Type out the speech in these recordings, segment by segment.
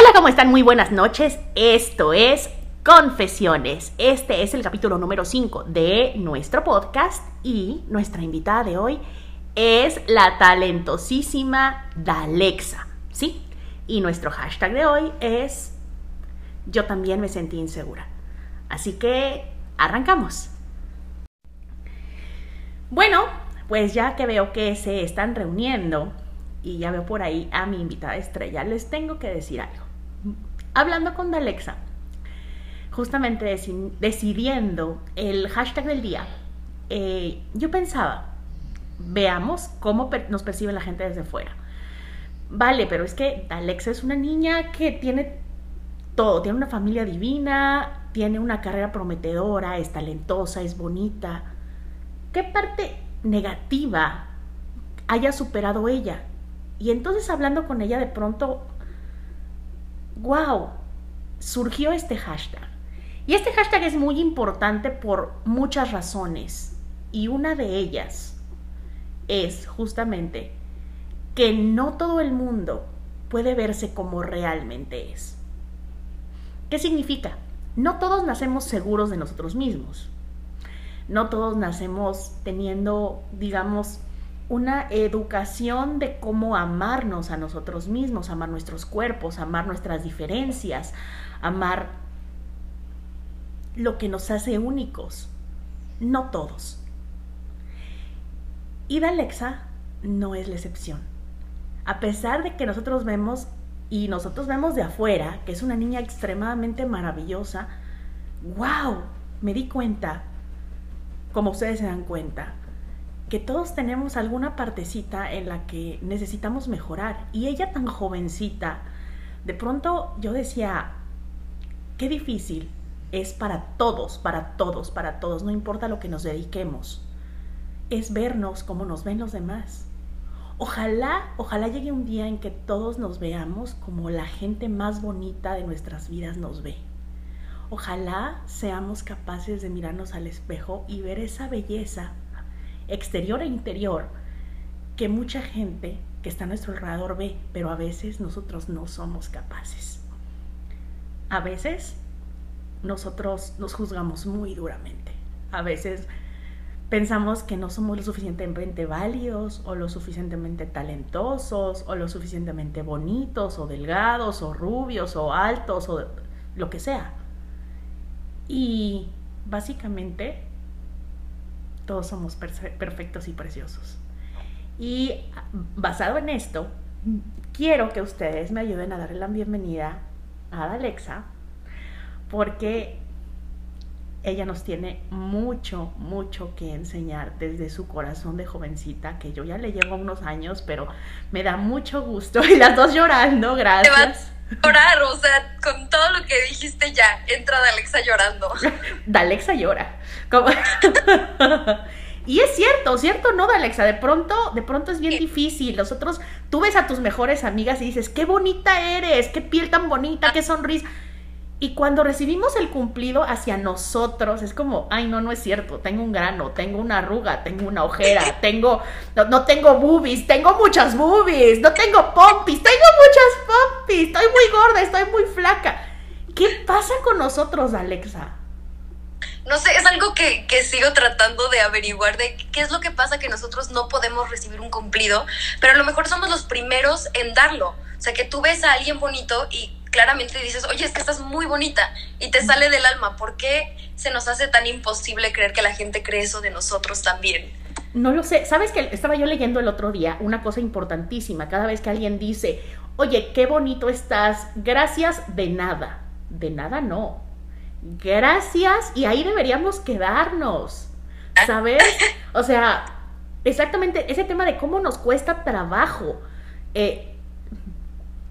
Hola, ¿cómo están? Muy buenas noches. Esto es Confesiones. Este es el capítulo número 5 de nuestro podcast y nuestra invitada de hoy es la talentosísima Dalexa, ¿sí? Y nuestro hashtag de hoy es Yo también me sentí insegura. Así que arrancamos. Bueno, pues ya que veo que se están reuniendo y ya veo por ahí a mi invitada estrella, les tengo que decir algo hablando con Dalexa, justamente decidiendo el hashtag del día, eh, yo pensaba, veamos cómo nos percibe la gente desde fuera. Vale, pero es que Alexa es una niña que tiene todo, tiene una familia divina, tiene una carrera prometedora, es talentosa, es bonita. ¿Qué parte negativa haya superado ella? Y entonces hablando con ella de pronto wow, surgió este hashtag. Y este hashtag es muy importante por muchas razones. Y una de ellas es justamente que no todo el mundo puede verse como realmente es. ¿Qué significa? No todos nacemos seguros de nosotros mismos. No todos nacemos teniendo, digamos, una educación de cómo amarnos a nosotros mismos, amar nuestros cuerpos, amar nuestras diferencias, amar lo que nos hace únicos. No todos. Y Alexa no es la excepción. A pesar de que nosotros vemos y nosotros vemos de afuera que es una niña extremadamente maravillosa, wow, me di cuenta, como ustedes se dan cuenta, que todos tenemos alguna partecita en la que necesitamos mejorar. Y ella tan jovencita, de pronto yo decía, qué difícil es para todos, para todos, para todos, no importa lo que nos dediquemos, es vernos como nos ven los demás. Ojalá, ojalá llegue un día en que todos nos veamos como la gente más bonita de nuestras vidas nos ve. Ojalá seamos capaces de mirarnos al espejo y ver esa belleza exterior e interior que mucha gente que está a nuestro alrededor ve, pero a veces nosotros no somos capaces. A veces nosotros nos juzgamos muy duramente. A veces pensamos que no somos lo suficientemente válidos o lo suficientemente talentosos o lo suficientemente bonitos o delgados o rubios o altos o lo que sea. Y básicamente todos somos perfectos y preciosos. Y basado en esto, quiero que ustedes me ayuden a darle la bienvenida a Alexa, porque ella nos tiene mucho, mucho que enseñar desde su corazón de jovencita, que yo ya le llevo unos años, pero me da mucho gusto. Y las dos llorando, gracias. Llorar, o sea, con todo lo que dijiste ya, entra Alexa llorando. Alexa llora. y es cierto, ¿cierto? No, Alexa, de pronto, de pronto es bien difícil. Nosotros, tú ves a tus mejores amigas y dices, qué bonita eres, qué piel tan bonita, qué sonrisa. Y cuando recibimos el cumplido hacia nosotros, es como, ay, no, no es cierto, tengo un grano, tengo una arruga, tengo una ojera, tengo, no, tengo boobies, tengo muchas boobies, no tengo pompis, tengo muchas pompis, estoy muy gorda, estoy muy flaca. ¿Qué pasa con nosotros, Alexa? no sé, es algo que, que, sigo tratando de averiguar de qué es lo que pasa que nosotros no podemos recibir un cumplido, pero a lo mejor somos los primeros en darlo. O sea, que tú ves a alguien bonito y claramente dices, oye, es que estás muy bonita y te sale del alma. ¿Por qué se nos hace tan imposible creer que la gente cree eso de nosotros también? No lo sé. ¿Sabes que estaba yo leyendo el otro día una cosa importantísima? Cada vez que alguien dice, oye, qué bonito estás, gracias de nada. De nada no gracias y ahí deberíamos quedarnos, ¿sabes? O sea, exactamente ese tema de cómo nos cuesta trabajo eh,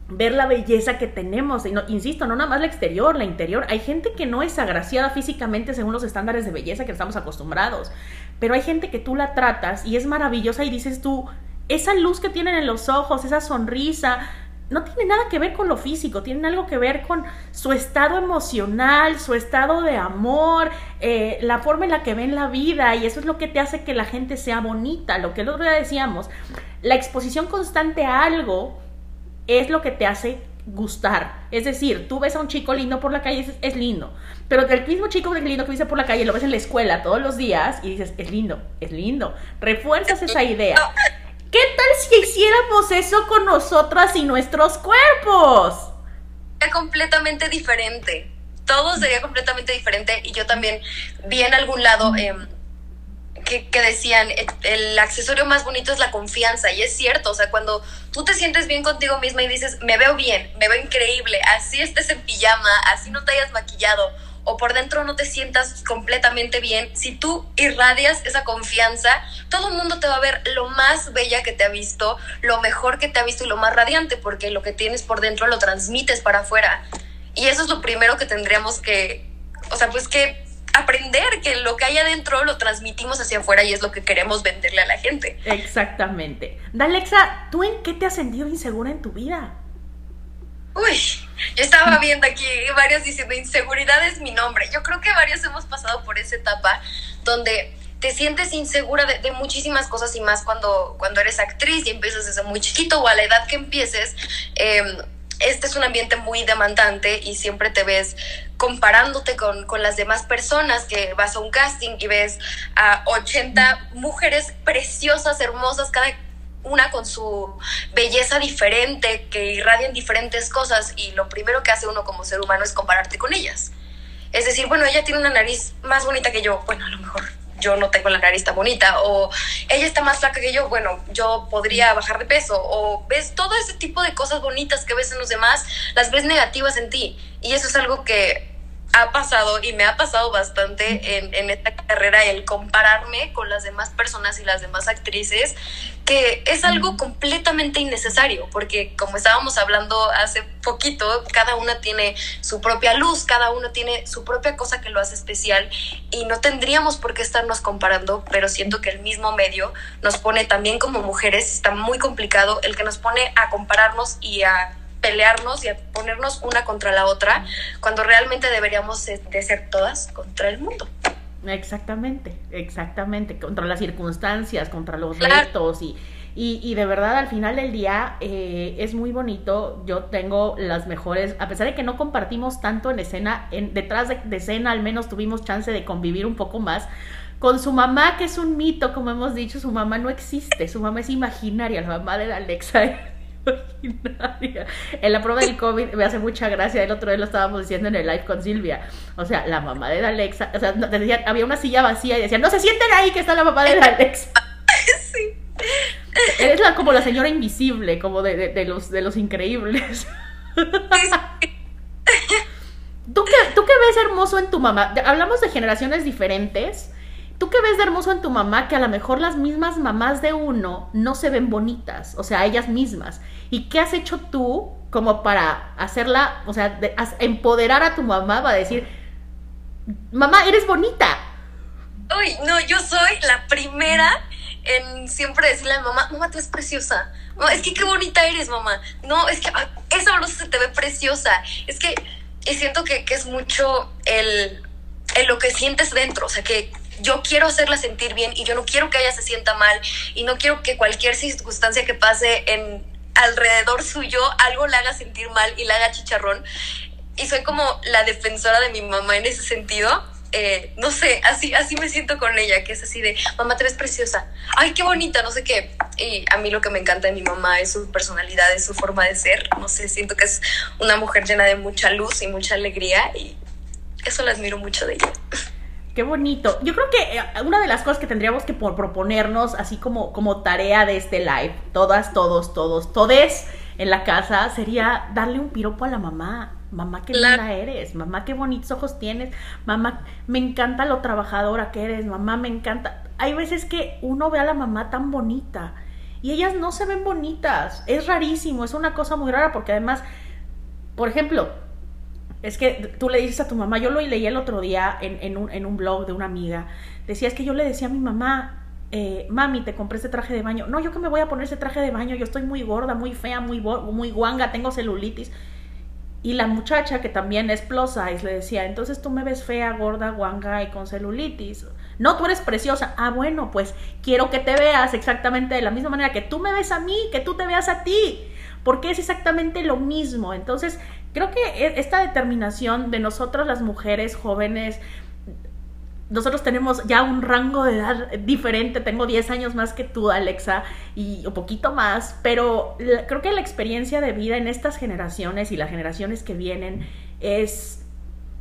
ver la belleza que tenemos, y no, insisto, no nada más la exterior, la interior, hay gente que no es agraciada físicamente según los estándares de belleza que estamos acostumbrados, pero hay gente que tú la tratas y es maravillosa y dices tú, esa luz que tienen en los ojos, esa sonrisa, no tiene nada que ver con lo físico, tiene algo que ver con su estado emocional, su estado de amor, eh, la forma en la que ven la vida y eso es lo que te hace que la gente sea bonita. Lo que el otro día decíamos, la exposición constante a algo es lo que te hace gustar. Es decir, tú ves a un chico lindo por la calle y dices, es lindo. Pero del mismo chico lindo que dice por la calle, lo ves en la escuela todos los días y dices, es lindo, es lindo. Refuerzas esa idea. ¿Qué tal si hiciéramos eso con nosotras y nuestros cuerpos? Es completamente diferente. Todo sería completamente diferente. Y yo también vi en algún lado em, que, decían, el accesorio más bonito es la confianza. Y es cierto, o sea, cuando tú te sientes bien contigo misma y dices, me veo bien, me veo increíble, así estés en pijama, así no te hayas maquillado o por dentro no te sientas completamente bien, si tú irradias esa confianza, todo el mundo te va a ver lo más bella que te ha visto, lo mejor que te ha visto y lo más radiante, porque lo que tienes por dentro lo transmites para afuera. Y eso es lo primero que tendríamos que, o sea, pues que aprender que lo que hay adentro lo transmitimos hacia afuera y es lo que queremos venderle a la gente. Exactamente. Dalexa, ¿tú en qué te has sentido insegura en tu vida? Uy, yo estaba viendo aquí varios diciendo inseguridad es mi nombre. Yo creo que varios hemos pasado por esa etapa donde te sientes insegura de, muchísimas cosas y más cuando, cuando eres actriz y empiezas desde muy chiquito o a la edad que empieces. Em, este es un ambiente muy demandante y siempre te ves comparándote con, con, las demás personas que vas a un casting y ves a 80 mujeres preciosas, hermosas, cada una con su belleza diferente, que irradian diferentes cosas y lo primero que hace uno como ser humano es compararte con ellas. Es decir, bueno, ella tiene una nariz más bonita que yo, bueno, a lo mejor yo no tengo la nariz tan bonita, o ella está más flaca que yo, bueno, yo podría bajar de peso, o ves todo ese tipo de cosas bonitas que ves en los demás, las ves negativas en ti. Y eso es algo que ha pasado y me ha pasado bastante en, en, esta carrera el compararme con las demás personas y las demás actrices, que es algo completamente innecesario, porque como estábamos hablando hace poquito, cada una tiene su propia luz, cada uno tiene su propia cosa que lo hace especial y no tendríamos por qué estarnos comparando, pero siento que el mismo medio nos pone también como mujeres, está muy complicado el que nos pone a compararnos y a pelearnos y a ponernos una contra la otra, cuando realmente deberíamos de ser todas contra el mundo. Exactamente, exactamente, contra las circunstancias, contra los retos y, y, de verdad al final del día eh, es muy bonito, yo tengo las mejores, a pesar de que no compartimos tanto en escena, en, detrás de, de escena al menos tuvimos chance de convivir un poco más, con su mamá, que es un mito, como hemos dicho, su mamá no existe, su mamá es imaginaria, la mamá de Alexa En la prueba del COVID me hace mucha gracia. El otro día lo estábamos diciendo en el live con Silvia. O sea, la mamá de Alexa. O sea, había una silla vacía y decían, no se sienten ahí que está la mamá de Alexa. Sí. Eres la, como la señora invisible, como de, de, los, de los increíbles. ¿Tú qué, ¿Tú qué ves hermoso en tu mamá? Hablamos de generaciones diferentes. ¿Tú qué ves de hermoso en tu mamá que a lo mejor las mismas mamás de uno no se ven bonitas? O sea, ellas mismas. ¿Y qué has hecho tú como para hacerla, o sea, empoderar a tu mamá para decir, mamá, eres bonita? Uy, no, yo soy la primera en siempre decirle a mi mamá, mamá, tú eres preciosa. es que qué bonita eres, mamá. No, es que esa blusa se te ve preciosa. Es que y siento que, que es mucho el, el lo que sientes dentro. O sea, que yo quiero hacerla sentir bien y yo no quiero que ella se sienta mal y no quiero que cualquier circunstancia que pase en alrededor suyo algo la haga sentir mal y la haga chicharrón. Y soy como la defensora de mi mamá en ese sentido. Eh, no sé, así, así me siento con ella, que es así de, mamá, te ves preciosa, ay, qué bonita, no sé qué. Y a mí lo que me encanta de mi mamá es su personalidad, es su forma de ser, no sé, siento que es una mujer llena de mucha luz y mucha alegría y eso la admiro mucho de ella. Qué bonito. Yo creo que eh, una de las cosas que tendríamos que proponernos, así como, como tarea de este live, todas, todos, todos, todes en la casa, sería darle un piropo a la mamá. Mamá, qué linda eres. Mamá, qué bonitos ojos tienes. Mamá, me encanta lo trabajadora que eres. Mamá, me encanta. Hay veces que uno ve a la mamá tan bonita y ellas no se ven bonitas. Es rarísimo, es una cosa muy rara porque además, por ejemplo, es que tú le dices a tu mamá, yo lo leí el otro día en, un, blog de una amiga, decía, es que yo le decía a mi mamá, eh, mami, te compré ese traje de baño. No, yo que me voy a poner ese traje de baño, yo estoy muy gorda, muy fea, muy, muy guanga, tengo celulitis. Y la muchacha, que también es plus size, le decía, entonces tú me ves fea, gorda, guanga y con celulitis. No, tú eres preciosa. Ah, bueno, pues quiero que te veas exactamente de la misma manera que tú me ves a mí, que tú te veas a ti. porque es exactamente lo mismo. Entonces, creo que e, esta determinación de nosotros las mujeres jóvenes, nosotros tenemos ya un rango de edad diferente, tengo 10 años más que tú, Alexa, y un poquito más, pero creo que la experiencia de vida en estas generaciones y las generaciones que vienen es,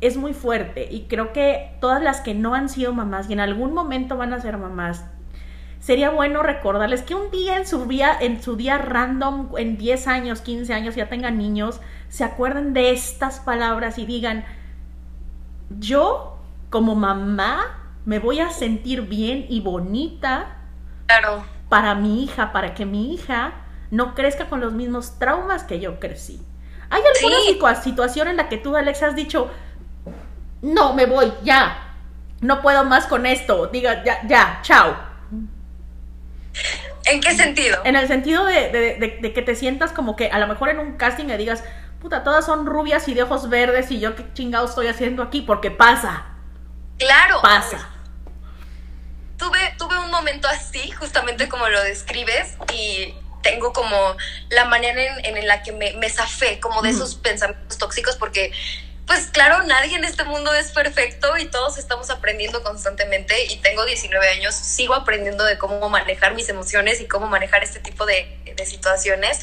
es muy fuerte y creo que todas las que no han sido mamás y en algún momento van a ser mamás, sería bueno recordarles que un día en su día, en su día random, en 10 años, 15 años, ya tengan niños, se acuerden de estas palabras y digan, yo como mamá me voy a sentir bien y bonita claro. para mi hija, para que mi hija no crezca con los mismos traumas que yo crecí. ¿Hay alguna situación en la que tú, Alex, has dicho, no, me voy, ya, no puedo más con esto, diga, ya, ya, chao? ¿En qué sentido? En el sentido de, de, que te sientas como que a lo mejor en un casting le digas, puta, todas son rubias y de ojos verdes y yo qué chingado estoy haciendo aquí, porque pasa. Claro. Pasa. Tuve, tuve un momento así, justamente como lo describes, y tengo como la manera en, en la que me, me zafé como de esos pensamientos tóxicos, porque pues claro, nadie en este mundo es perfecto y todos estamos aprendiendo constantemente y tengo 19 años, sigo aprendiendo de cómo manejar mis emociones y cómo manejar este tipo de, situaciones,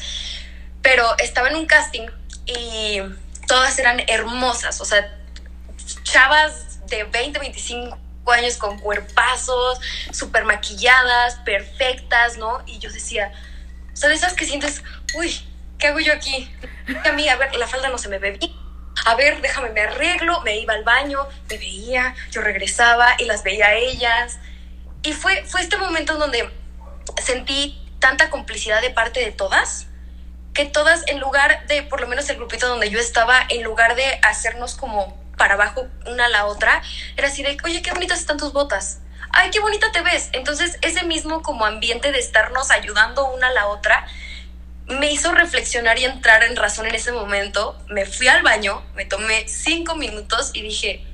pero estaba en un casting y todas eran hermosas, o sea, chavas de 20, 25 años con cuerpazos, súper maquilladas, perfectas, ¿no? Y yo decía, ¿sabes esas que sientes? Uy, ¿qué hago yo aquí? A mí, a ver, la falda no se me ve bien. A ver, déjame, me arreglo. Me iba al baño, me veía, yo regresaba y las veía a ellas. Y fue, fue este momento en donde sentí tanta complicidad de parte de todas, que todas, en lugar de, por lo menos el grupito donde yo estaba, en lugar de hacernos como para abajo una a la otra, era así de, oye, qué bonitas están tus botas. Ay, qué bonita te ves. Entonces, ese mismo como ambiente de estarnos ayudando una a la otra, me hizo reflexionar y entrar en razón en ese momento. Me fui al baño, me tomé cinco minutos y dije,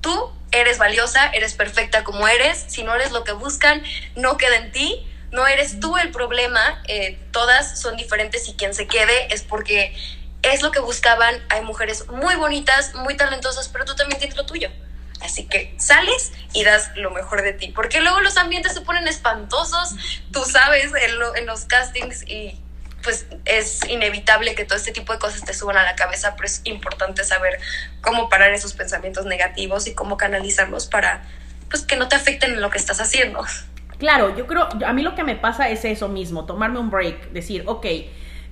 tú eres valiosa, eres perfecta como eres, si no eres lo que buscan, no queda en ti, no eres tú el problema, eh, todas son diferentes y quien se quede es porque es lo que buscaban. Hay mujeres muy bonitas, muy talentosas, pero tú también tienes lo tuyo. Así que sales y das lo mejor de ti. Porque luego los ambientes se ponen espantosos, tú sabes, en, los castings y pues es inevitable que todo este tipo de cosas te suban a la cabeza, pero es importante saber cómo parar esos pensamientos negativos y cómo canalizarlos para pues que no te afecten en lo que estás haciendo. Claro, yo creo, a mí lo que me pasa es eso mismo, tomarme un break, decir, ok,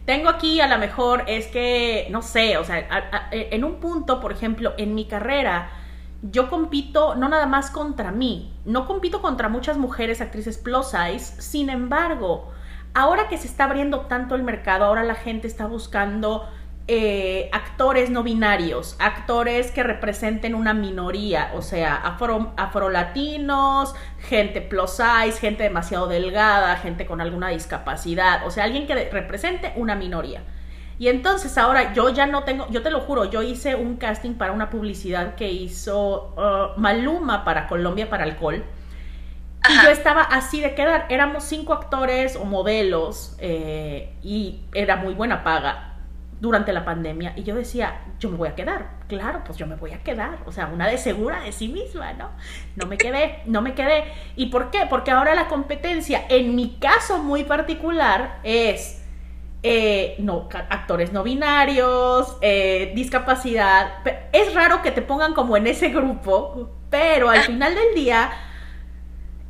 tengo aquí a lo mejor es que, no sé, o sea, en un punto, por ejemplo, en mi carrera, yo compito no nada más contra mí, no compito contra muchas mujeres actrices plus size, sin embargo, ahora que se está abriendo tanto el mercado, ahora la gente está buscando eh, actores no binarios, actores que representen una minoría, o sea, afro, afrolatinos, gente plus size, gente demasiado delgada, gente con alguna discapacidad, o sea, alguien que represente una minoría. Y entonces ahora yo ya no tengo, yo te lo juro, yo hice un casting para una publicidad que hizo uh, Maluma para Colombia para alcohol. Y yo estaba así de quedar, éramos cinco actores o modelos eh, y era muy buena paga durante la pandemia y yo decía, yo me voy a quedar, claro, pues yo me voy a quedar, o sea, una de segura de sí misma, ¿no? No me quedé, no me quedé. ¿Y por qué? Porque ahora la competencia, en mi caso muy particular, es eh, no, actores no binarios, eh, discapacidad. Es raro que te pongan como en ese grupo, pero al final del día,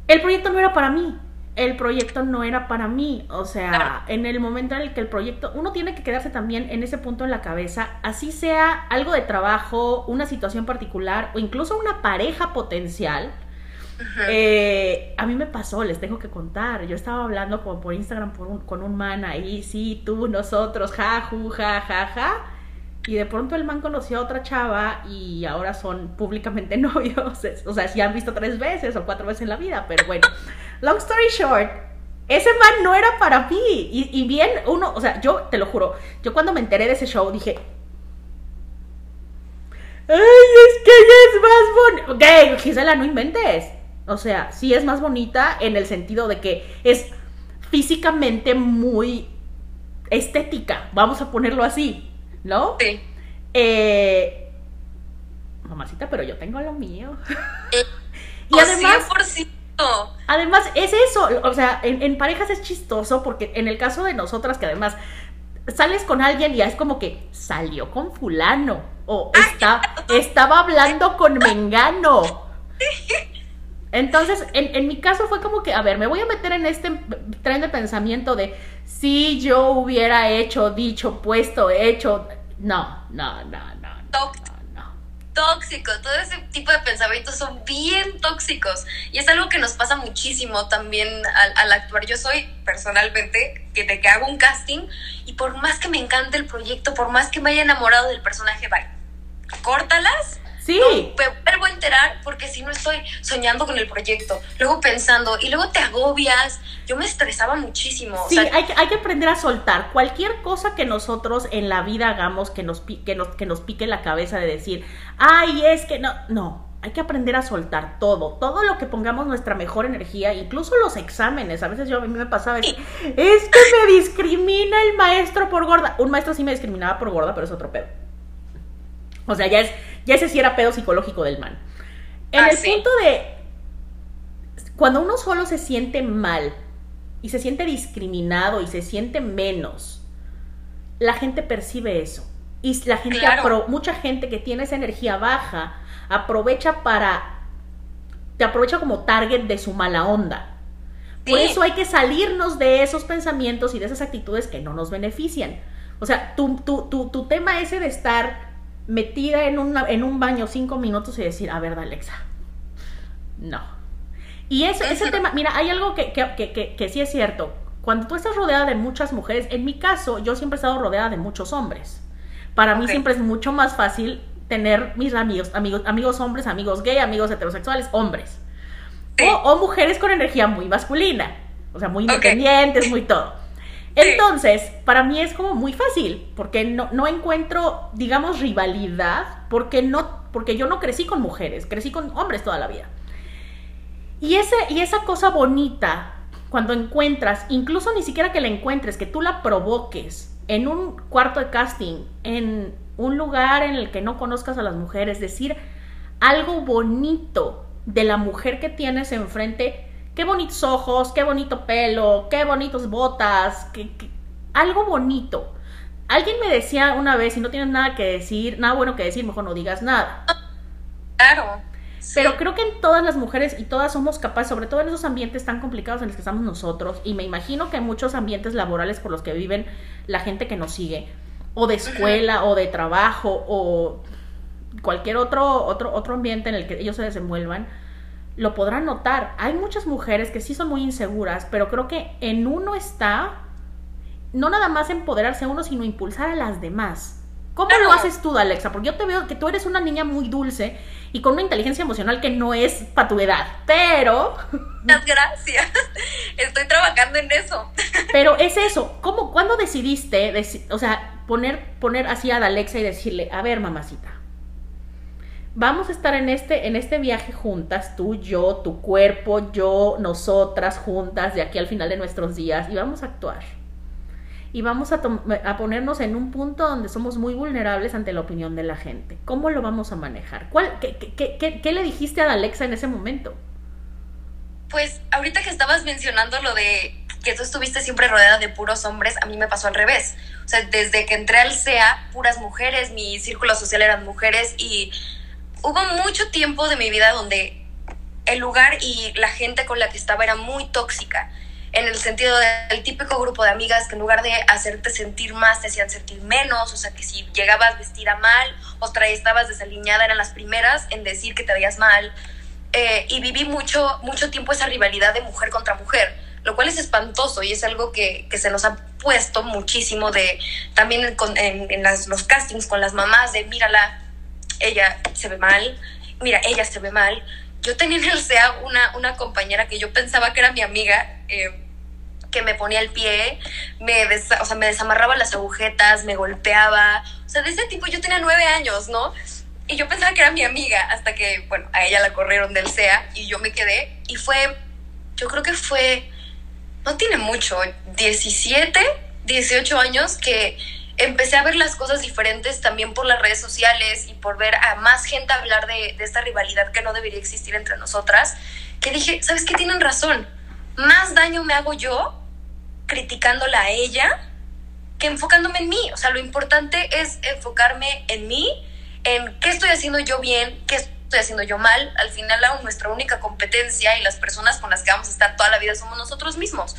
el proyecto no era para mí el proyecto no era para mí. O sea, en el momento en el que el proyecto, uno tiene que quedarse también en ese punto en la cabeza, así sea algo de trabajo, una situación particular o incluso una pareja potencial. Eh, a mí me pasó, les tengo que contar. Yo estaba hablando como por Instagram con un man ahí, sí, tú, nosotros, ja, ju, ja, ja, ja. Y de pronto el man conoció a otra chava y ahora son públicamente novios. O sea, si han visto tres veces o cuatro veces en la vida, pero bueno. Long story short, ese man no era para mí. Y, bien, uno, o sea, yo te lo juro, yo cuando me enteré de ese show dije, ¡Ay, es que ella es más bonita! Ok, Gisela, no inventes. O sea, sí es más bonita en el sentido de que es físicamente muy estética, vamos a ponerlo así, ¿no? Sí. Eh, mamacita, pero yo tengo lo mío. y oh, además, 100%. Además, es eso, o sea, en, en, parejas es chistoso porque en el caso de nosotras, que además sales con alguien y es como que salió con fulano o está, estaba hablando con Mengano. Entonces, en, mi caso fue como que, a ver, me voy a meter en este tren de pensamiento de si yo hubiera hecho, dicho, puesto, hecho. No, no, no, no. no. Tóxico, todo ese tipo de pensamientos son bien tóxicos y es algo que nos pasa muchísimo también al, actuar. Yo soy personalmente que te que hago un casting y por más que me encante el proyecto, por más que me haya enamorado del personaje, bye, córtalas Sí. No me vuelvo a enterar porque si no estoy soñando con el proyecto, luego pensando y luego te agobias. Yo me estresaba muchísimo. Sí, hay, que, hay que aprender a soltar. Cualquier cosa que nosotros en la vida hagamos que nos, que nos, que nos pique la cabeza de decir, ay, es que no, no. Hay que aprender a soltar todo, todo lo que pongamos nuestra mejor energía, incluso los exámenes. A veces yo a mí me pasaba, es, es que me discrimina el maestro por gorda. Un maestro sí me discriminaba por gorda, pero es otro pedo. O sea, ya es, ya ese sí era pedo psicológico del man. En ah, el punto de cuando uno solo se siente mal y se siente discriminado y se siente menos, la gente percibe eso. Y la gente mucha gente que tiene esa energía baja aprovecha para te aprovecha como target de su mala onda. Por eso hay que salirnos de esos pensamientos y de esas actitudes que no nos benefician. O sea, tu, tu, tu, tu tema ese de estar metida en, en un baño cinco minutos y decir, a ver, Alexa, no. Y eso, ese tema, mira, hay algo que, que, que, sí es cierto. Cuando tú estás rodeada de muchas mujeres, en mi caso, yo siempre he estado rodeada de muchos hombres. Para mí siempre es mucho más fácil tener mis amigos, amigos, amigos hombres, amigos gay, amigos heterosexuales, hombres. O, mujeres con energía muy masculina. O sea, muy independientes, muy todo. Entonces, para mí es como muy fácil, porque no, no encuentro, digamos, rivalidad, porque, no, porque yo no crecí con mujeres, crecí con hombres toda la vida. Y, ese, y esa cosa bonita, cuando encuentras, incluso ni siquiera que la encuentres, que tú la provoques en un cuarto de casting, en un lugar en el que no conozcas a las mujeres, decir algo bonito de la mujer que tienes enfrente, qué bonitos ojos, qué bonito pelo, qué bonitos botas, qué, algo bonito. Alguien me decía una vez, si no tienes nada que decir, nada bueno que decir, mejor no digas nada. Claro. Pero creo que en todas las mujeres y todas somos capaces, sobre todo en esos ambientes tan complicados en los que estamos nosotros, y me imagino que en muchos ambientes laborales por los que viven la gente que nos sigue, o de escuela, o de trabajo, o cualquier otro, otro, otro ambiente en el que ellos se desenvuelvan, lo podrán notar. Hay muchas mujeres que sí son muy inseguras, pero creo que en uno está no nada más empoderarse a uno, sino impulsar a las demás. ¿Cómo lo haces tú, Alexa? Porque yo te veo que tú eres una niña muy dulce y con una inteligencia emocional que no es para tu edad, pero... Gracias. Estoy trabajando en eso. Pero es eso. ¿Cómo, cuándo decidiste, o sea, poner, poner así a Alexa y decirle, a ver, mamacita, vamos a estar en este, en este viaje juntas, tú, yo, tu cuerpo, yo, nosotras juntas, de aquí al final de nuestros días, y vamos a actuar. Y vamos a, a ponernos en un punto donde somos muy vulnerables ante la opinión de la gente. ¿Cómo lo vamos a manejar? ¿Cuál, qué, qué, le dijiste a Alexa en ese momento? Pues ahorita que estabas mencionando lo de que tú estuviste siempre rodeada de puros hombres, a mí me pasó al revés. O sea, desde que entré al CEA, puras mujeres, mi círculo social eran mujeres y hubo mucho tiempo de mi vida donde el lugar y la gente con la que estaba era muy tóxica, en el sentido del típico grupo de amigas que en lugar de hacerte sentir más, te hacían sentir menos, o sea que si llegabas vestida mal o estabas desaliñada eran las primeras en decir que te veías mal. Eh, y viví mucho, mucho tiempo esa rivalidad de mujer contra mujer, lo cual es espantoso y es algo que, que se nos ha puesto muchísimo de también en, en, los castings con las mamás de mírala, ella se ve mal, mira, ella se ve mal. Yo tenía en el SEA una, una compañera que yo pensaba que era mi amiga, eh, que me ponía el pie, me, o sea, me desamarraba las agujetas, me golpeaba. O sea, de ese tipo yo tenía nueve años, ¿no? Y yo pensaba que era mi amiga hasta que, bueno, a ella la corrieron del SEA y yo me quedé. Y fue, yo creo que fue, no tiene mucho, 17, 18 años que empecé a ver las cosas diferentes también por las redes sociales y por ver a más gente hablar de, de esta rivalidad que no debería existir entre nosotras, que dije, ¿sabes qué? Tienen razón. Más daño me hago yo criticándola a ella que enfocándome en mí. O sea, lo importante es enfocarme en mí, en qué estoy haciendo yo bien, qué estoy haciendo yo mal. Al final, aún nuestra única competencia y las personas con las que vamos a estar toda la vida somos nosotros mismos.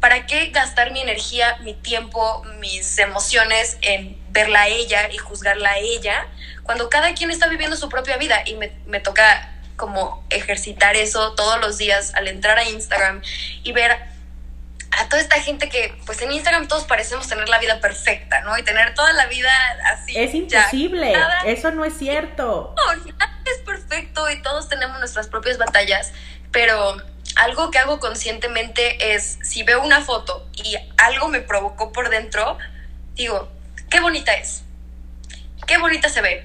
¿Para qué gastar mi energía, mi tiempo, mis emociones en verla a ella y juzgarla a ella cuando cada quien está viviendo su propia vida? Y me, me toca como ejercitar eso todos los días al entrar a Instagram y ver a toda esta gente que, pues en Instagram todos parecemos tener la vida perfecta, ¿no? Y tener toda la vida así. Es imposible, eso no es cierto. No, nada es perfecto y todos tenemos nuestras propias batallas, pero algo que hago conscientemente es, si veo una foto y algo me provocó por dentro, digo, qué bonita es, qué bonita se ve,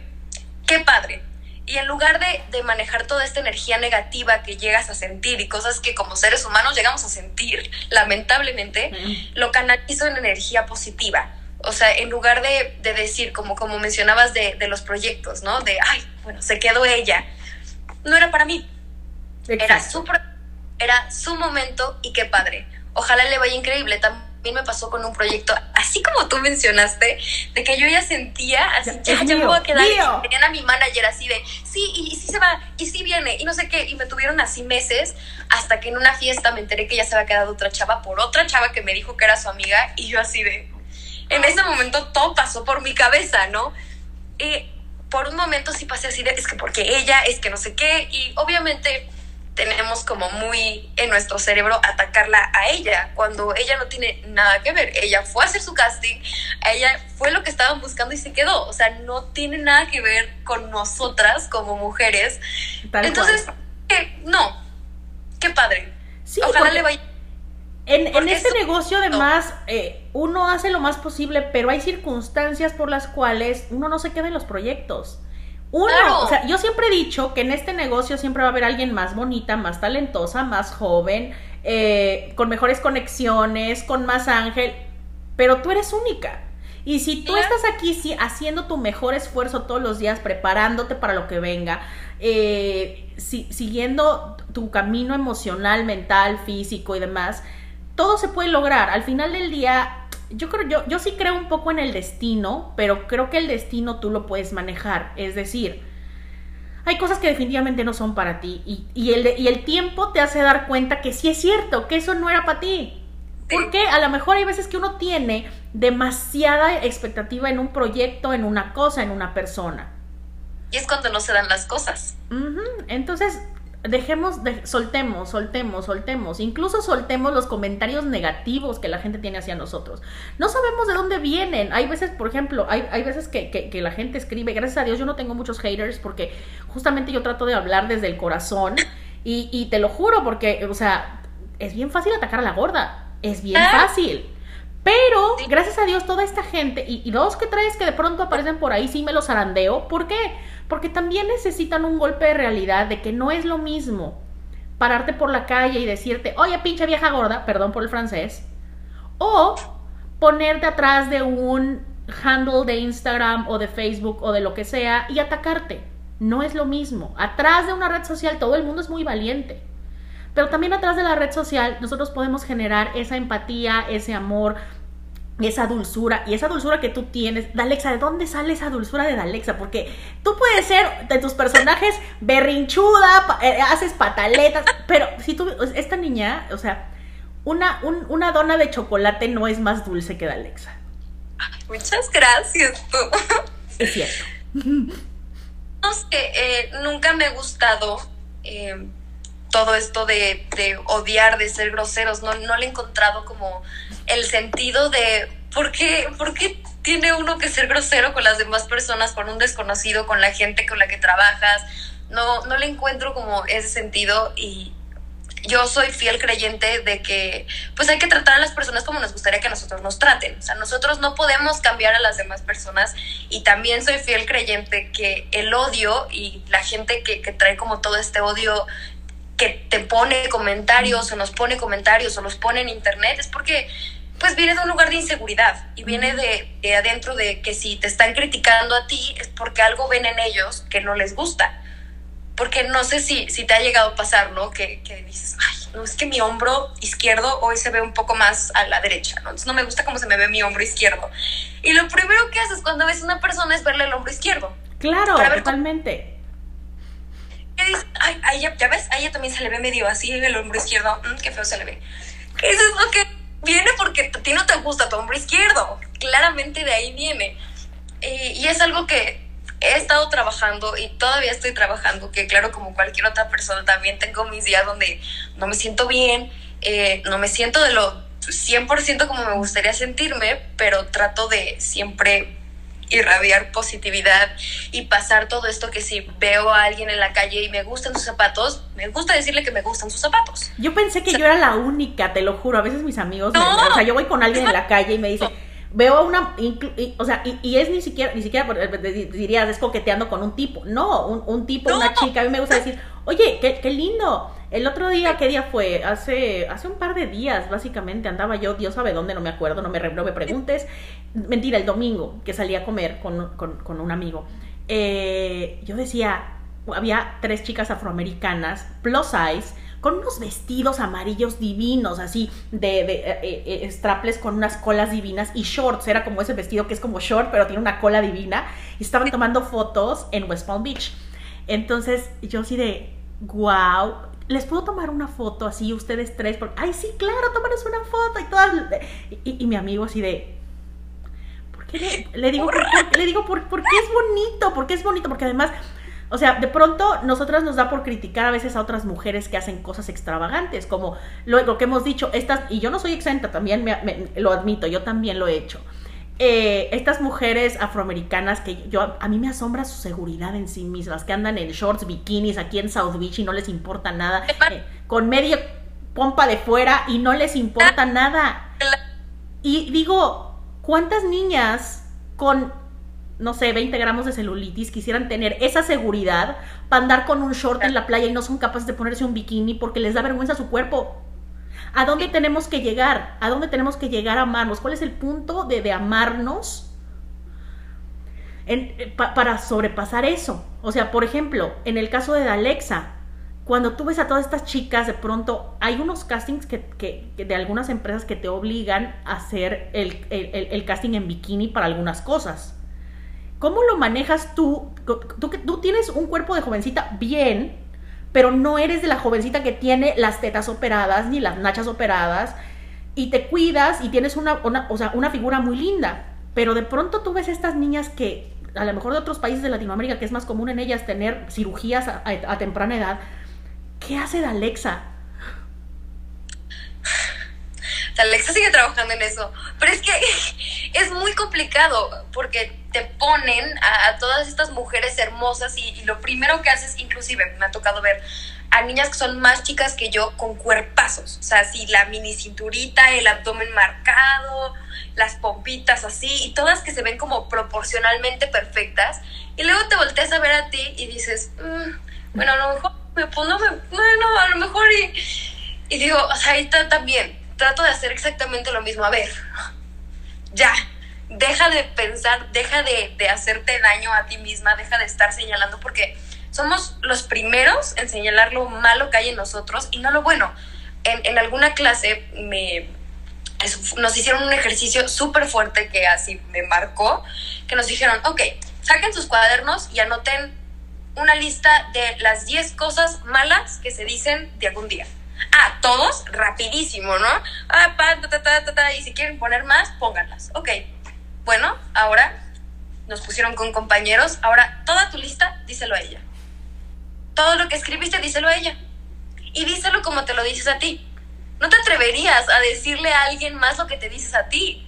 qué padre, y en lugar de, de, manejar toda esta energía negativa que llegas a sentir y cosas que como seres humanos llegamos a sentir, lamentablemente, lo canalizo en energía positiva. O sea, en lugar de, de decir, como, como mencionabas de, de, los proyectos, ¿no? De, ay, bueno, se quedó ella. No era para mí. Era su, era su momento y qué padre. Ojalá le vaya increíble. También me pasó con un proyecto, así como tú mencionaste, de que yo ya sentía, así, ya, ya, me voy a quedar. Y tenían a mi manager así de, sí, y, y sí se va, y sí viene, y no sé qué. Y me tuvieron así meses, hasta que en una fiesta me enteré que ya se había quedado otra chava por otra chava que me dijo que era su amiga, y yo así de. En ese momento todo pasó por mi cabeza, ¿no? Y por un momento sí pasé así de, es que porque ella, es que no sé qué, y obviamente tenemos como muy en nuestro cerebro atacarla a ella cuando ella no tiene nada que ver. Ella fue a hacer su casting, ella fue lo que estaban buscando y se quedó. O sea, no tiene nada que ver con nosotras como mujeres. Tal Entonces, eh, no, qué padre. Sí, Ojalá le vaya. En, en este negocio, además, eh, uno hace lo más posible, pero hay circunstancias por las cuales uno no se queda en los proyectos. Uno, o sea, yo siempre he dicho que en este negocio siempre va a haber alguien más bonita, más talentosa, más joven, eh, con mejores conexiones, con más ángel, pero tú eres única. Y si tú estás aquí sí, haciendo tu mejor esfuerzo todos los días, preparándote para lo que venga, eh, si, siguiendo tu camino emocional, mental, físico y demás, todo se puede lograr. Al final del día, yo creo, yo, yo sí creo un poco en el destino, pero creo que el destino tú lo puedes manejar. Es decir, hay cosas que definitivamente no son para ti y, y, el, y el tiempo te hace dar cuenta que sí es cierto, que eso no era para ti. Porque a lo mejor hay veces que uno tiene demasiada expectativa en un proyecto, en una cosa, en una persona. Y es cuando no se dan las cosas. Entonces, dejemos, de, soltemos, soltemos, soltemos, incluso soltemos los comentarios negativos que la gente tiene hacia nosotros. No sabemos de dónde vienen. Hay veces, por ejemplo, hay, hay veces que, que, que, la gente escribe, gracias a Dios yo no tengo muchos haters porque justamente yo trato de hablar desde el corazón y, y te lo juro porque, o sea, es bien fácil atacar a la gorda, es bien ah. fácil. Pero, gracias a Dios, toda esta gente, y, y dos que traes que de pronto aparecen por ahí, sí me los zarandeo. ¿Por qué? Porque también necesitan un golpe de realidad de que no es lo mismo pararte por la calle y decirte, oye, pinche vieja gorda, perdón por el francés, o ponerte atrás de un handle de Instagram o de Facebook o de lo que sea y atacarte. No es lo mismo. Atrás de una red social todo el mundo es muy valiente. Pero también atrás de la red social nosotros podemos generar esa empatía, ese amor, esa dulzura y esa dulzura que tú tienes. Dalexa, ¿de dónde sale esa dulzura de Dalexa? Porque tú puedes ser de tus personajes berrinchuda, eh, haces pataletas, pero si tú, esta niña, o sea, una, un, una dona de chocolate no es más dulce que Dalexa. Muchas gracias, tú. Es cierto. No sé, eh, nunca me ha gustado eh, todo esto de, de, odiar, de ser groseros. No, no le he encontrado como el sentido de por qué, por qué tiene uno que ser grosero con las demás personas, con un desconocido, con la gente con la que trabajas. No, no le encuentro como ese sentido y yo soy fiel creyente de que pues hay que tratar a las personas como nos gustaría que nosotros nos traten. O sea, nosotros no podemos cambiar a las demás personas y también soy fiel creyente que el odio y la gente que, que trae como todo este odio que te pone comentarios o nos pone comentarios o los pone en internet es porque pues viene de un lugar de inseguridad y viene de, de, adentro de que si te están criticando a ti es porque algo ven en ellos que no les gusta. Porque no sé si, si te ha llegado a pasar, ¿no? Que, que dices, ay, no, es que mi hombro izquierdo hoy se ve un poco más a la derecha, ¿no? Entonces no me gusta cómo se me ve mi hombro izquierdo. Y lo primero que haces cuando ves a una persona es verle el hombro izquierdo. Claro, totalmente. ¿Qué dices? Ay, ahí ya, ya, ves, a ella también se le ve medio así el hombro izquierdo. Mm, qué feo se le ve. ¿Qué es lo que viene porque a ti no te gusta tu hombro izquierdo. Claramente de ahí viene. Y es algo que he estado trabajando y todavía estoy trabajando, que claro, como cualquier otra persona, también tengo mis días donde no me siento bien, eh, no me siento de lo 100% como me gustaría sentirme, pero trato de siempre irradiar positividad y pasar todo esto que si veo a alguien en la calle y me gustan sus zapatos, me gusta decirle que me gustan sus zapatos. Yo pensé que yo era la única, te lo juro. A veces mis amigos, o sea, yo voy con alguien en la calle y me dice, veo a una, o sea, y, es ni siquiera, ni siquiera eh, dirías, es coqueteando con un tipo. No, un, tipo, una chica. A mí me gusta decir, oye, qué, qué lindo. El otro día, ¿qué día fue? Hace, hace un par de días, básicamente, andaba yo, Dios sabe dónde, no me acuerdo, no me, no me preguntes. Mentira, el domingo, que salí a comer con, con, un amigo. Eh, yo decía, había tres chicas afroamericanas, plus size, con unos vestidos amarillos divinos, así, de, eh, eh, straples con unas colas divinas y shorts. Era como ese vestido que es como short, pero tiene una cola divina. Y estaban tomando fotos en West Palm Beach. Entonces, yo así de, wow, ¿les puedo tomar una foto así ustedes tres? Porque, ay, sí, claro, tómanos una foto y todas. Y, mi amigo así de, ¿por qué le, digo, le digo, ¿por, porque es bonito? Porque es bonito, porque además o sea, de pronto nosotras nos da por criticar a veces a otras mujeres que hacen cosas extravagantes, como lo, que hemos dicho, estas, y yo no soy exenta, también me, lo admito, yo también lo he hecho. Eh, estas mujeres afroamericanas que yo a mí me asombra su seguridad en sí mismas, que andan en shorts, bikinis aquí en South Beach y no les importa nada, eh, con media pompa de fuera y no les importa nada. Y digo, ¿cuántas niñas con no sé, 20 gramos de celulitis, quisieran tener esa seguridad para andar con un short en la playa y no son capaces de ponerse un bikini porque les da vergüenza su cuerpo. ¿A dónde tenemos que llegar? ¿A dónde tenemos que llegar a amarnos? ¿Cuál es el punto de, de amarnos eh, para sobrepasar eso? O sea, por ejemplo, en el caso de Alexa, cuando tú ves a todas estas chicas, de pronto hay unos castings que, que, de algunas empresas que te obligan a hacer el, el casting en bikini para algunas cosas. ¿Cómo lo manejas tú? tú? Tú tienes un cuerpo de jovencita bien, pero no eres de la jovencita que tiene las tetas operadas ni las nachas operadas y te cuidas y tienes una, o sea, una figura muy linda. Pero de pronto tú ves estas niñas que, a lo mejor de otros países de Latinoamérica, que es más común en ellas tener cirugías a, temprana edad, ¿qué hace de Alexa? Alexa sigue trabajando en eso. Pero es que es muy complicado porque te ponen a, todas estas mujeres hermosas y, lo primero que haces, inclusive me ha tocado ver a niñas que son más chicas que yo con cuerpazos. O sea, así la mini cinturita, el abdomen marcado, las pompitas así, y todas que se ven como proporcionalmente perfectas. Y luego te volteas a ver a ti y dices, mm, bueno, a lo mejor me pongo, bueno, a lo mejor y, digo, o sea, ahí también trato de hacer exactamente lo mismo. A ver, ya, deja de pensar, deja de, hacerte daño a ti misma, deja de estar señalando, porque somos los primeros en señalar lo malo que hay en nosotros y no lo bueno. En, alguna clase me, nos hicieron un ejercicio súper fuerte que así me marcó, que nos dijeron, ok, saquen sus cuadernos y anoten una lista de las 10 cosas malas que se dicen de algún día. Ah, todos, rapidísimo, ¿no? Ah, pa, ta, ta, ta, ta, y si quieren poner más, pónganlas. Ok, bueno, ahora nos pusieron con compañeros, ahora toda tu lista, díselo a ella. Todo lo que escribiste, díselo a ella. Y díselo como te lo dices a ti. No te atreverías a decirle a alguien más lo que te dices a ti.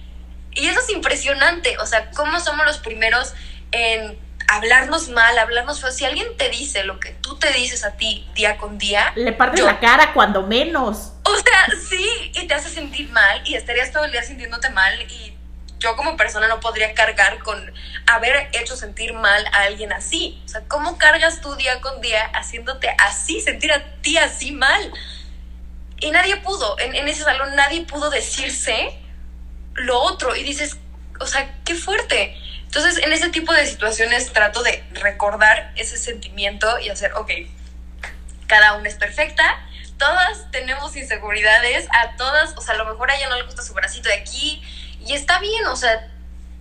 Y eso es impresionante, o sea, cómo somos los primeros en hablarnos mal, hablarnos feo. Si alguien te dice lo que tú te dices a ti día con día, le partes la cara cuando menos. O sea, sí, y te hace sentir mal y estarías todo el día sintiéndote mal y yo como persona no podría cargar con haber hecho sentir mal a alguien así. O sea, ¿cómo cargas tú día con día haciéndote así, sentir a ti así mal? Y nadie pudo, en, ese salón nadie pudo decirse lo otro y dices, o sea, qué fuerte. Entonces, en ese tipo de situaciones trato de recordar ese sentimiento y hacer, ok, cada una es perfecta, todas tenemos inseguridades, a todas, o sea, a lo mejor a ella no le gusta su bracito de aquí y está bien, o sea,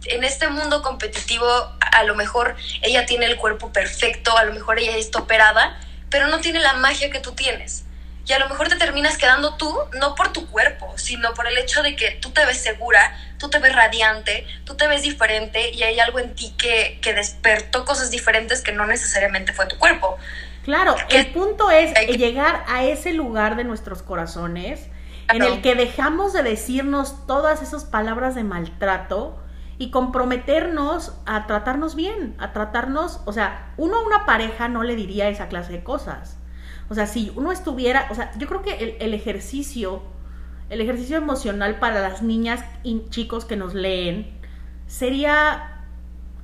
en este mundo competitivo a lo mejor ella tiene el cuerpo perfecto, a lo mejor ella está operada, pero no tiene la magia que tú tienes. Y a lo mejor te terminas quedando tú, no por tu cuerpo, sino por el hecho de que tú te ves segura, tú te ves radiante, tú te ves diferente y hay algo en ti que, que despertó cosas diferentes que no necesariamente fue tu cuerpo. Claro, el punto es llegar a ese lugar de nuestros corazones en el que dejamos de decirnos todas esas palabras de maltrato y comprometernos a tratarnos bien, a tratarnos, o sea, uno a una pareja no le diría esa clase de cosas. O sea, si uno estuviera, o sea, yo creo que el, el ejercicio, el ejercicio emocional para las niñas y chicos que nos leen sería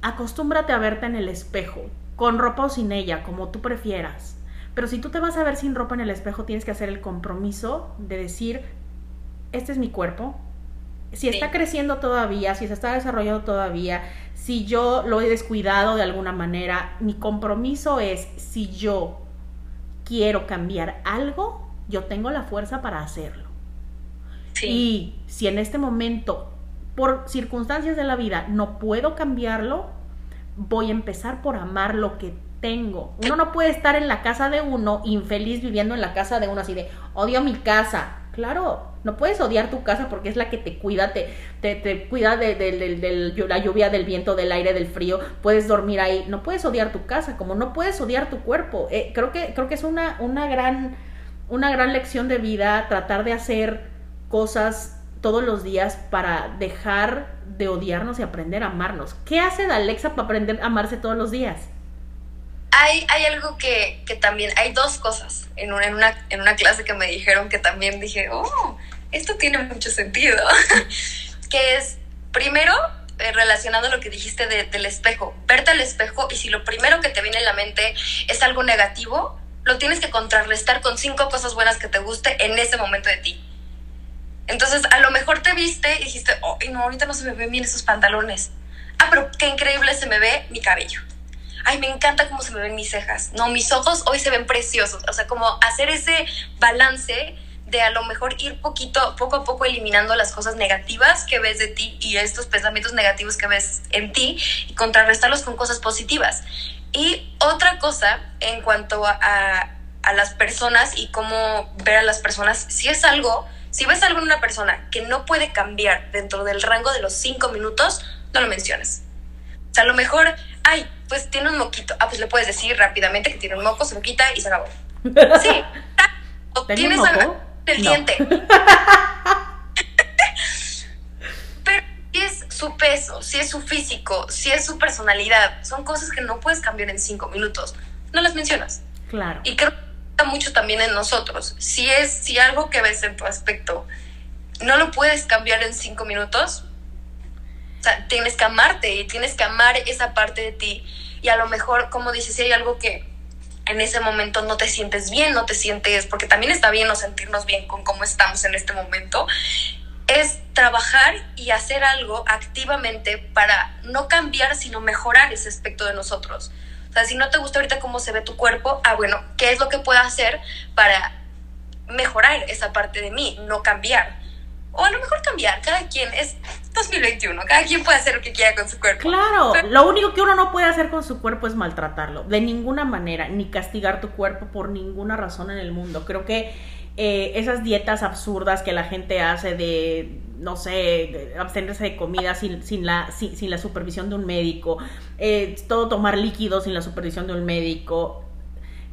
acostúmbrate a verte en el espejo con ropa o sin ella, como tú prefieras. Pero si tú te vas a ver sin ropa en el espejo, tienes que hacer el compromiso de decir, este es mi cuerpo. Si está creciendo todavía, si se está desarrollando todavía, si yo lo he descuidado de alguna manera, mi compromiso es, si yo quiero cambiar algo, yo tengo la fuerza para hacerlo. Y si en este momento, por circunstancias de la vida, no puedo cambiarlo, voy a empezar por amar lo que tengo. Uno no puede estar en la casa de uno infeliz viviendo en la casa de uno así de odio mi casa. Claro, no puedes odiar tu casa porque es la que te cuida, te, te, cuida de, la lluvia, del viento, del aire, del frío. Puedes dormir ahí. No puedes odiar tu casa, como no puedes odiar tu cuerpo. Eh, creo, que, creo que es una, una, gran, una gran lección de vida tratar de hacer cosas todos los días para dejar de odiarnos y aprender a amarnos. ¿Qué hace Alexa para aprender a amarse todos los días? Hay, hay algo que, que también, hay dos cosas en una, en, una, en una clase que me dijeron que también dije, oh, esto tiene mucho sentido, que es, primero, eh, relacionado a lo que dijiste del espejo, verte al espejo y si lo primero que te viene en la mente es algo negativo, lo tienes que contrarrestar con cinco cosas buenas que te guste en ese momento de ti. Entonces, a lo mejor te viste y dijiste, no, ahorita no se me ven bien esos pantalones. Ah, pero qué increíble se me ve mi cabello. Ay, me encanta cómo se me ven mis cejas. No, mis ojos hoy se ven preciosos. O sea, como hacer ese balance de a lo mejor ir poquito, poco a poco eliminando las cosas negativas que ves de ti y estos pensamientos negativos que ves en ti y contrarrestarlos con cosas positivas. Y otra cosa en cuanto a, a las personas y cómo ver a las personas, si es algo si ves algo en una persona que no puede cambiar dentro del rango de los cinco minutos, no lo menciones. O sea, a lo mejor, ay, pues tiene un moquito. Ah, pues le puedes decir rápidamente que tiene un moco, se lo quita y se acabó. Sí. O tienes algo en el diente. Pero si es su peso, si es su físico, si es su personalidad, son cosas que no puedes cambiar en cinco minutos. No las mencionas. Claro. Y creo mucho también en nosotros. Si es, si algo que ves en tu aspecto no lo puedes cambiar en cinco minutos, tienes que amarte y tienes que amar esa parte de ti. Y a lo mejor, como dices, si hay algo que en ese momento no te sientes bien, no te sientes, porque también está bien no sentirnos bien con cómo estamos en este momento, es trabajar y hacer algo activamente para no cambiar, sino mejorar ese aspecto de nosotros. O sea, si no te gusta ahorita cómo se ve tu cuerpo, ah, bueno, ¿qué es lo que puedo hacer para mejorar esa parte de mí, no cambiar? O a lo mejor cambiar, cada quien es 2021, cada quien puede hacer lo que quiera con su cuerpo. Claro, lo único que uno no puede hacer con su cuerpo es maltratarlo, de ninguna manera, ni castigar tu cuerpo por ninguna razón en el mundo. Creo que eh, esas dietas absurdas que la gente hace de, no sé, abstenerse de comida sin, sin, la, sin, la supervisión de un médico, eh, todo tomar líquidos sin la supervisión de un médico,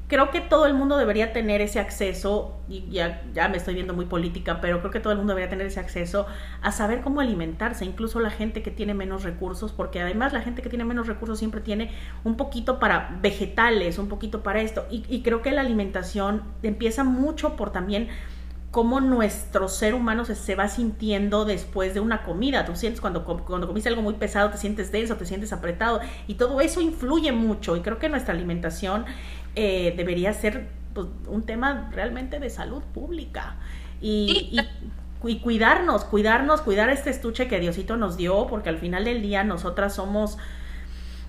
creo que todo el mundo debería tener ese acceso, y ya, ya me estoy viendo muy política, pero creo que todo el mundo debería tener ese acceso a saber cómo alimentarse, incluso la gente que tiene menos recursos, porque además la gente que tiene menos recursos siempre tiene un poquito para vegetales, un poquito para esto, y creo que la alimentación empieza mucho por también cómo nuestro ser humano se, se, va sintiendo después de una comida. Tú sientes cuando, cuando comiste algo muy pesado, te sientes denso, te sientes apretado y todo eso influye mucho y creo que nuestra alimentación eh, debería ser pues, un tema realmente de salud pública. Y, y cuidarnos, cuidarnos, cuidar este estuche que Diosito nos dio, porque al final del día nosotras somos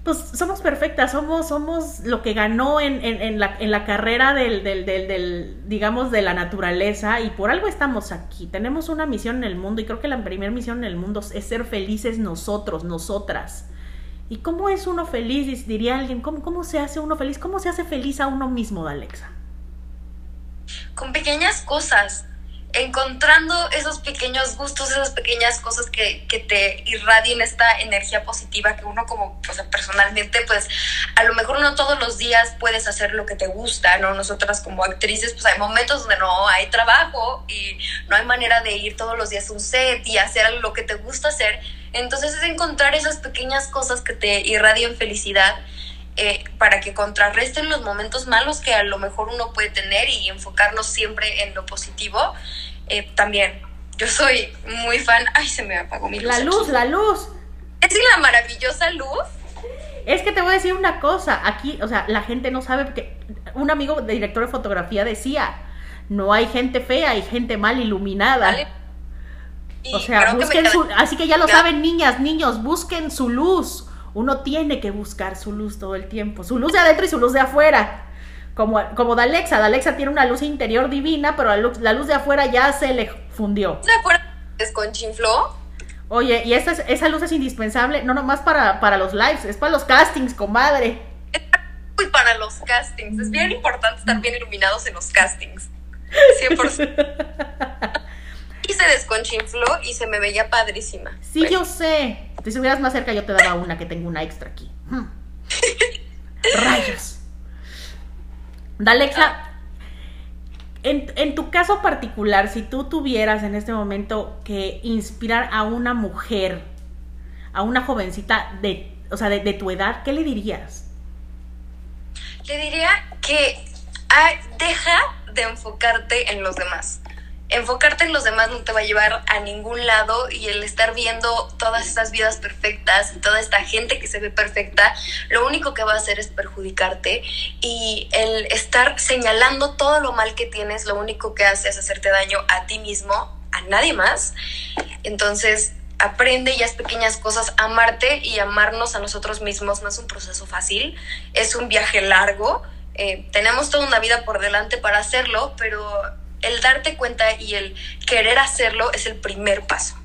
pues somos perfectas, somos, somos lo que ganó en, en, la, en la, carrera del, del, del, del, digamos, de la naturaleza y por algo estamos aquí. Tenemos una misión en el mundo y creo que la primera misión en el mundo es ser felices nosotros, nosotras. ¿Y cómo es uno feliz? Diría alguien, ¿cómo, cómo se hace uno feliz? ¿Cómo se hace feliz a uno mismo, Alexa? Con pequeñas cosas encontrando esos pequeños gustos, esas pequeñas cosas que, que, te irradien esta energía positiva que uno como, pues personalmente, pues a lo mejor no todos los días puedes hacer lo que te gusta, ¿no? Nosotras como actrices, pues hay momentos donde no hay trabajo y no hay manera de ir todos los días a un set y hacer lo que te gusta hacer. Entonces es encontrar esas pequeñas cosas que te irradien felicidad eh, para que contrarresten los momentos malos que a lo mejor uno puede tener y enfocarnos siempre en lo positivo. Eh, también, yo soy muy fan. Ay, se me apagó mi luz. La luz, la luz. Es la maravillosa luz. Es que te voy a decir una cosa, aquí, o sea, la gente no sabe porque un amigo de director de fotografía decía, no hay gente fea, hay gente mal iluminada. O sea, busquen su, así que ya lo saben niñas, niños, busquen su luz uno tiene que buscar su luz todo el tiempo, su luz de adentro y su luz de afuera. Como, como Dalexa, Dalexa tiene una luz interior divina, pero la luz, la luz de afuera ya se le fundió. ¿Se afuera desconchinfló? Oye, y esa, esa luz es indispensable, no nomás para, para los lives, es para los castings, comadre. Y para los castings, es bien importante estar bien iluminados en los castings. 100%. y se desconchinfló y se me veía padrísima. Sí, yo sé. Si estuvieras más cerca, yo te daba una que tengo una extra aquí. Hmm. Rayos. Dalexa, en, en, tu caso particular, si tú tuvieras en este momento que inspirar a una mujer, a una jovencita de, o sea, de, tu edad, ¿qué le dirías? Le diría que ah, deja de enfocarte en los demás enfocarte en los demás no te va a llevar a ningún lado y el estar viendo todas estas vidas perfectas y toda esta gente que se ve perfecta, lo único que va a hacer es perjudicarte y el estar señalando todo lo mal que tienes, lo único que hace es hacerte daño a ti mismo, a nadie más. Entonces, aprende ya pequeñas cosas, amarte y amarnos a nosotros mismos no es un proceso fácil, es un viaje largo. Eh, tenemos toda una vida por delante para hacerlo, pero el darte cuenta y el querer hacerlo es el primer paso.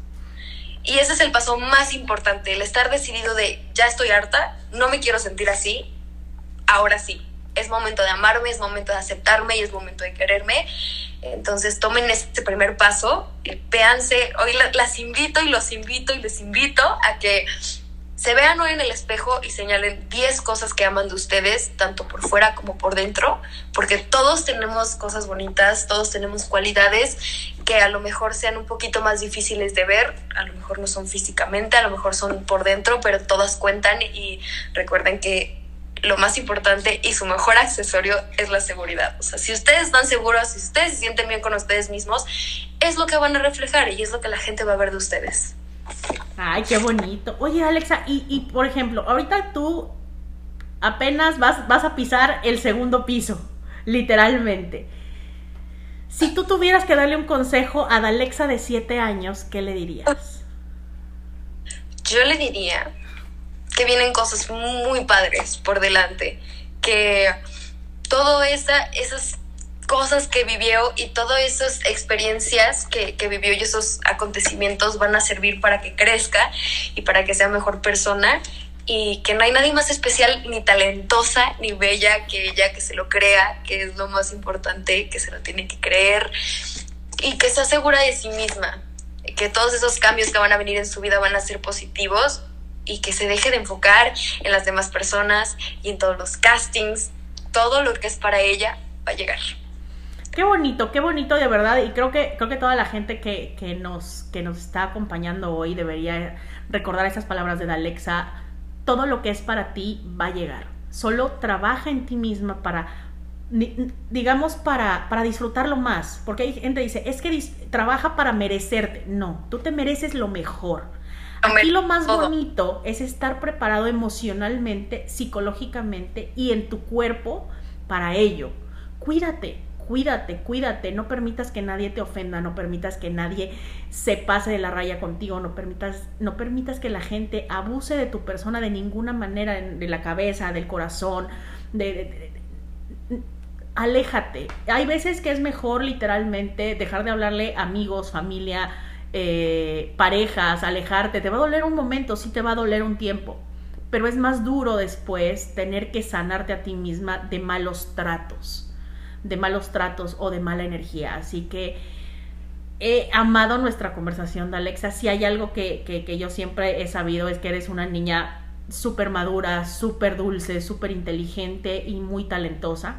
Y ese es el paso más importante, el estar decidido de ya estoy harta, no me quiero sentir así, ahora sí, es momento de amarme, es momento de aceptarme y es momento de quererme. Entonces tomen este primer paso, véanse, hoy las invito y los invito y les invito a que se vean hoy en el espejo y señalen 10 cosas que aman de ustedes, tanto por fuera como por dentro, porque todos tenemos cosas bonitas, todos tenemos cualidades que a lo mejor sean un poquito más difíciles de ver, a lo mejor no son físicamente, a lo mejor son por dentro, pero todas cuentan y recuerden que lo más importante y su mejor accesorio es la seguridad. O sea, si ustedes están seguros, si ustedes se sienten bien con ustedes mismos, es lo que van a reflejar y es lo que la gente va a ver de ustedes. Ay, qué bonito. Oye, Alexa, y, por ejemplo, ahorita tú apenas vas, vas a pisar el segundo piso, literalmente. Si tú tuvieras que darle un consejo a Alexa de 7 años, ¿qué le dirías? Yo le diría que vienen cosas muy padres por delante, que todo esa, esas cosas que vivió y todas esas experiencias que, que, vivió y esos acontecimientos van a servir para que crezca y para que sea mejor persona y que no hay nadie más especial ni talentosa ni bella que ella que se lo crea, que es lo más importante, que se lo tiene que creer y que sea segura de sí misma, que todos esos cambios que van a venir en su vida van a ser positivos y que se deje de enfocar en las demás personas y en todos los castings, todo lo que es para ella va a llegar. Qué bonito, qué bonito de verdad. Y creo que, creo que toda la gente que, que, nos, que nos está acompañando hoy debería recordar esas palabras de Alexa. Todo lo que es para ti va a llegar. Solo trabaja en ti misma para, digamos, para, para disfrutarlo más. Porque hay gente que dice, es que trabaja para merecerte. No, tú te mereces lo mejor. Aquí lo más bonito es estar preparado emocionalmente, psicológicamente y en tu cuerpo para ello. Cuídate, cuídate, cuídate, no permitas que nadie te ofenda, no permitas que nadie se pase de la raya contigo, no permitas, no permitas que la gente abuse de tu persona de ninguna manera, de la cabeza, del corazón, de, aléjate. Hay veces que es mejor literalmente dejar de hablarle amigos, familia, eh, parejas, alejarte. Te va a doler un momento, sí te va a doler un tiempo, pero es más duro después tener que sanarte a ti misma de malos tratos, de malos tratos o de mala energía. Así que he amado nuestra conversación de Alexa. Si hay algo que, que, yo siempre he sabido es que eres una niña súper madura, súper dulce, súper inteligente y muy talentosa.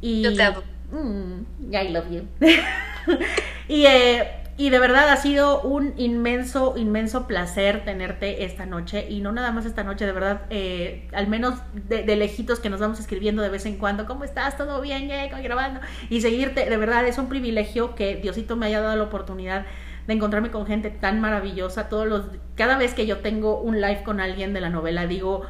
Y, yo te amo. Mm, I love you. y eh, y de verdad ha sido un inmenso, inmenso placer tenerte esta noche. Y no nada más esta noche, de verdad, eh, al menos de, lejitos que nos vamos escribiendo de vez en cuando. ¿Cómo estás? ¿Todo bien? Yeah, grabando. Y seguirte, de verdad, es un privilegio que Diosito me haya dado la oportunidad de encontrarme con gente tan maravillosa. Todos los, cada vez que yo tengo un live con alguien de la novela, digo,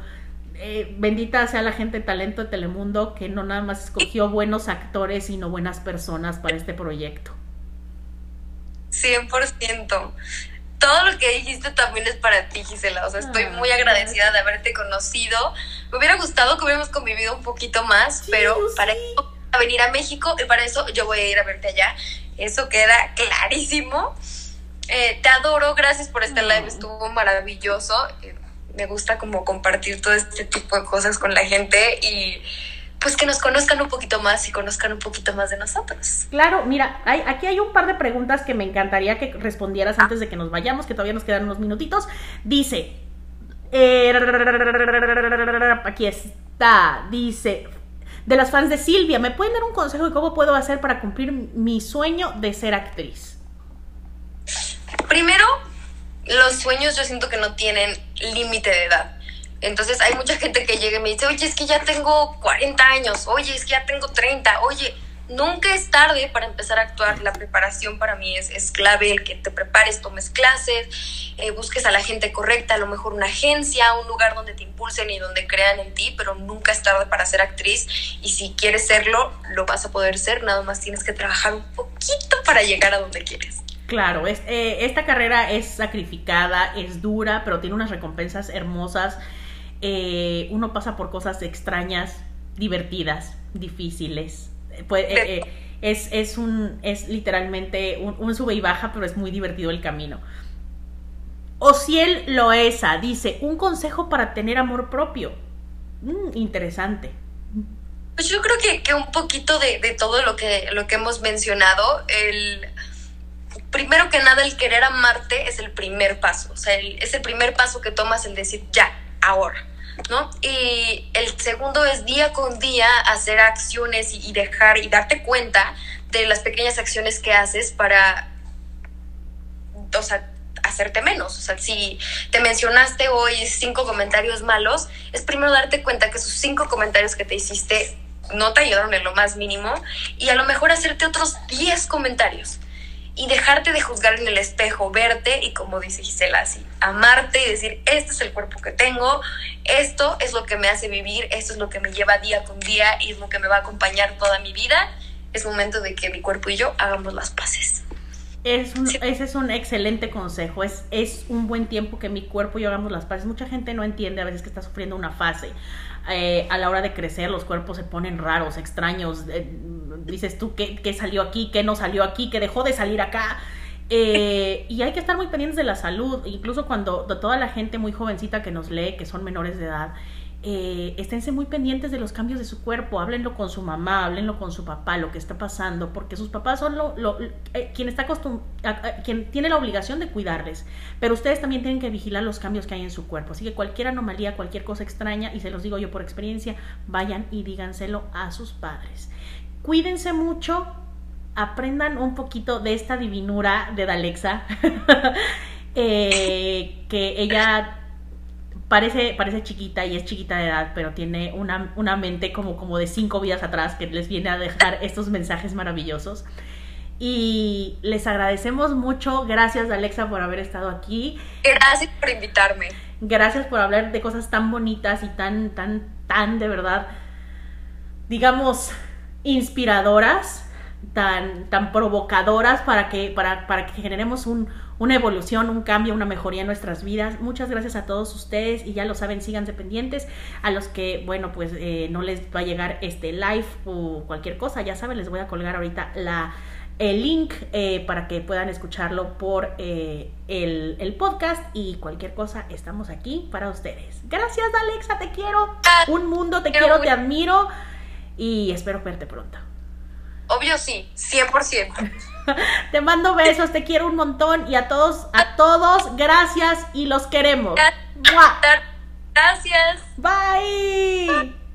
eh, bendita sea la gente de talento de Telemundo que no nada más escogió buenos actores, sino buenas personas para este proyecto. 100%. Todo lo que dijiste también es para ti, Gisela. O sea, estoy ah, muy agradecida de haberte conocido. Me hubiera gustado que hubiéramos convivido un poquito más, pero para eso a venir a México y para eso yo voy a ir a verte allá. Eso queda clarísimo. Eh, te adoro, gracias por este live, estuvo maravilloso. Eh, me gusta como compartir todo este tipo de cosas con la gente y pues que nos conozcan un poquito más y conozcan un poquito más de nosotros. Claro, mira, hay, aquí hay un par de preguntas que me encantaría que respondieras antes de que nos vayamos, que todavía nos quedan unos minutitos. Dice, eh, aquí está, dice, de las fans de Silvia, ¿me pueden dar un consejo de cómo puedo hacer para cumplir mi sueño de ser actriz? Primero, los sueños yo siento que no tienen límite de edad entonces hay mucha gente que llega y me dice, oye, es que ya tengo 40 años, oye, es que ya tengo 30, oye, nunca es tarde para empezar a actuar. La preparación para mí es, es clave, el que te prepares, tomes clases, eh, busques a la gente correcta, a lo mejor una agencia, un lugar donde te impulsen y donde crean en ti, pero nunca es tarde para ser actriz y si quieres serlo, lo vas a poder ser, nada más tienes que trabajar un poquito para llegar a donde quieres. Claro, es, eh, esta carrera es sacrificada, es dura, pero tiene unas recompensas hermosas. Eh, uno pasa por cosas extrañas, divertidas, difíciles. Pues, eh, es, es, un, es literalmente un, sube y baja, pero es muy divertido el camino. Ociel Loesa dice, un consejo para tener amor propio. Mm, interesante. Pues yo creo que, que un poquito de, de, todo lo que, lo que hemos mencionado, el primero que nada el querer amarte es el primer paso, o sea, es el primer paso que tomas el decir ya, ahora, ¿no? Y el segundo es día con día hacer acciones y, dejar y darte cuenta de las pequeñas acciones que haces para, o sea, hacerte menos. O sea, si te mencionaste hoy cinco comentarios malos, es primero darte cuenta que esos cinco comentarios que te hiciste no te ayudaron en lo más mínimo y a lo mejor hacerte otros diez comentarios y dejarte de juzgar en el espejo, verte y como dice Gisela, así, amarte y decir, este es el cuerpo que tengo, esto es lo que me hace vivir, esto es lo que me lleva día con día y es lo que me va a acompañar toda mi vida. Es momento de que mi cuerpo y yo hagamos las paces. Es Ese es un excelente consejo. Es, es un buen tiempo que mi cuerpo y yo hagamos las paces. Mucha gente no entiende a veces que está sufriendo una fase. Eh, a la hora de crecer los cuerpos se ponen raros, extraños. Eh, dices tú, ¿qué, ¿qué, salió aquí? ¿Qué no salió aquí? ¿Qué dejó de salir acá? Eh, y hay que estar muy pendientes de la salud, incluso cuando toda la gente muy jovencita que nos lee, que son menores de edad, eh, esténse muy pendientes de los cambios de su cuerpo, háblenlo con su mamá, háblenlo con su papá, lo que está pasando, porque sus papás son lo, eh, quien, está quien tiene la obligación de cuidarles, pero ustedes también tienen que vigilar los cambios que hay en su cuerpo, así que cualquier anomalía, cualquier cosa extraña, y se los digo yo por experiencia, vayan y díganselo a sus padres. Cuídense mucho, aprendan un poquito de esta divinura de Dalexa, eh, que ella parece, parece chiquita y es chiquita de edad, pero tiene una, una mente como, como de cinco vidas atrás que les viene a dejar estos mensajes maravillosos. Y les agradecemos mucho. Gracias, Alexa, por haber estado aquí. Gracias por invitarme. Gracias por hablar de cosas tan bonitas y tan, tan, tan de verdad, digamos, inspiradoras tan, tan provocadoras para que, para, para que generemos un, una evolución, un cambio, una mejoría en nuestras vidas. Muchas gracias a todos ustedes y ya lo saben, síganse pendientes. A los que, bueno, pues eh, no les va a llegar este live o cualquier cosa, ya saben, les voy a colgar ahorita la, el link eh, para que puedan escucharlo por eh, el, el, podcast y cualquier cosa, estamos aquí para ustedes. Gracias Alexa, te quiero. Un mundo, te quiero, te admiro y espero verte pronto. Obvio sí, 100%. te mando besos, te quiero un montón y a todos, a todos, gracias y los queremos. Gracias. Bye.